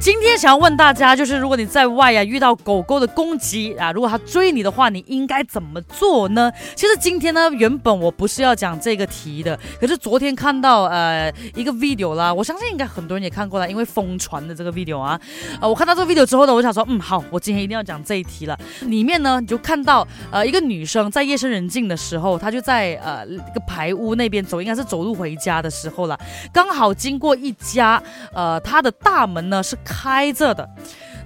今天想要问大家，就是如果你在外呀遇到狗狗的攻击啊，如果它追你的话，你应该怎么做呢？其实今天呢，原本我不是要讲这个题的，可是昨天看到呃一个 video 啦，我相信应该很多人也看过了，因为疯传的这个 video 啊，呃，我看到这个 video 之后呢，我想说，嗯，好，我今天一定要讲这一题了。里面呢，你就看到呃一个女生在夜深人静的时候，她就在呃一个排屋那边走，应该是走路回家的时候了，刚好经过一家，呃，它的大门呢是。开着的，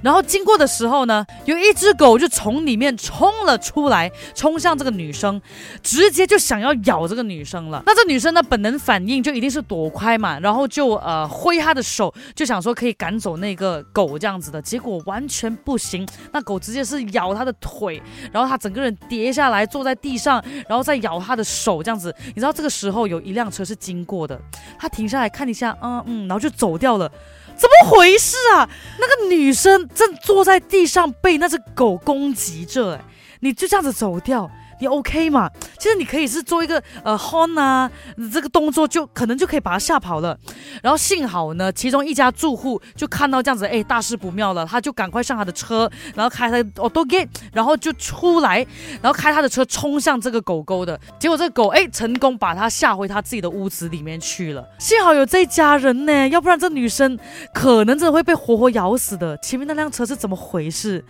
然后经过的时候呢，有一只狗就从里面冲了出来，冲向这个女生，直接就想要咬这个女生了。那这女生呢，本能反应就一定是躲开嘛，然后就呃挥她的手，就想说可以赶走那个狗这样子的。结果完全不行，那狗直接是咬她的腿，然后她整个人跌下来，坐在地上，然后再咬她的手这样子。你知道这个时候有一辆车是经过的，她停下来看一下，嗯嗯，然后就走掉了。怎么回事啊？那个女生正坐在地上被那只狗攻击着，哎，你就这样子走掉。你 OK 嘛？其实你可以是做一个呃 hon 啊，这个动作就可能就可以把它吓跑了。然后幸好呢，其中一家住户就看到这样子，哎，大事不妙了，他就赶快上他的车，然后开他 auto gate，然后就出来，然后开他的车冲向这个狗狗的。结果这个狗哎，成功把他吓回他自己的屋子里面去了。幸好有这一家人呢，要不然这女生可能真的会被活活咬死的。前面那辆车是怎么回事？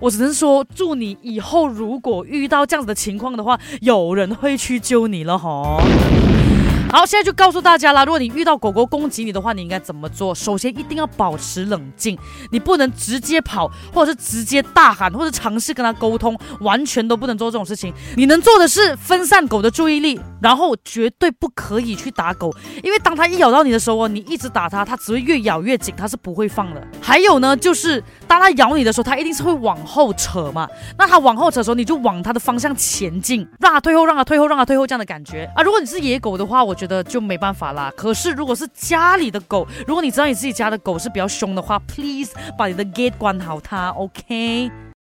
我只能说，祝你以后如果遇到这样子的情况的话，有人会去救你了哈。好，现在就告诉大家啦，如果你遇到狗狗攻击你的话，你应该怎么做？首先一定要保持冷静，你不能直接跑，或者是直接大喊，或者尝试跟它沟通，完全都不能做这种事情。你能做的是分散狗的注意力，然后绝对不可以去打狗，因为当它一咬到你的时候，你一直打它，它只会越咬越紧，它是不会放的。还有呢，就是当它咬你的时候，它一定是会往后扯嘛，那它往后扯的时候，你就往它的方向前进，让它退后，让它退后，让它退后这样的感觉啊。如果你是野狗的话，我。觉得就没办法啦。可是如果是家里的狗，如果你知道你自己家的狗是比较凶的话，please 把你的 gate 关好它，OK。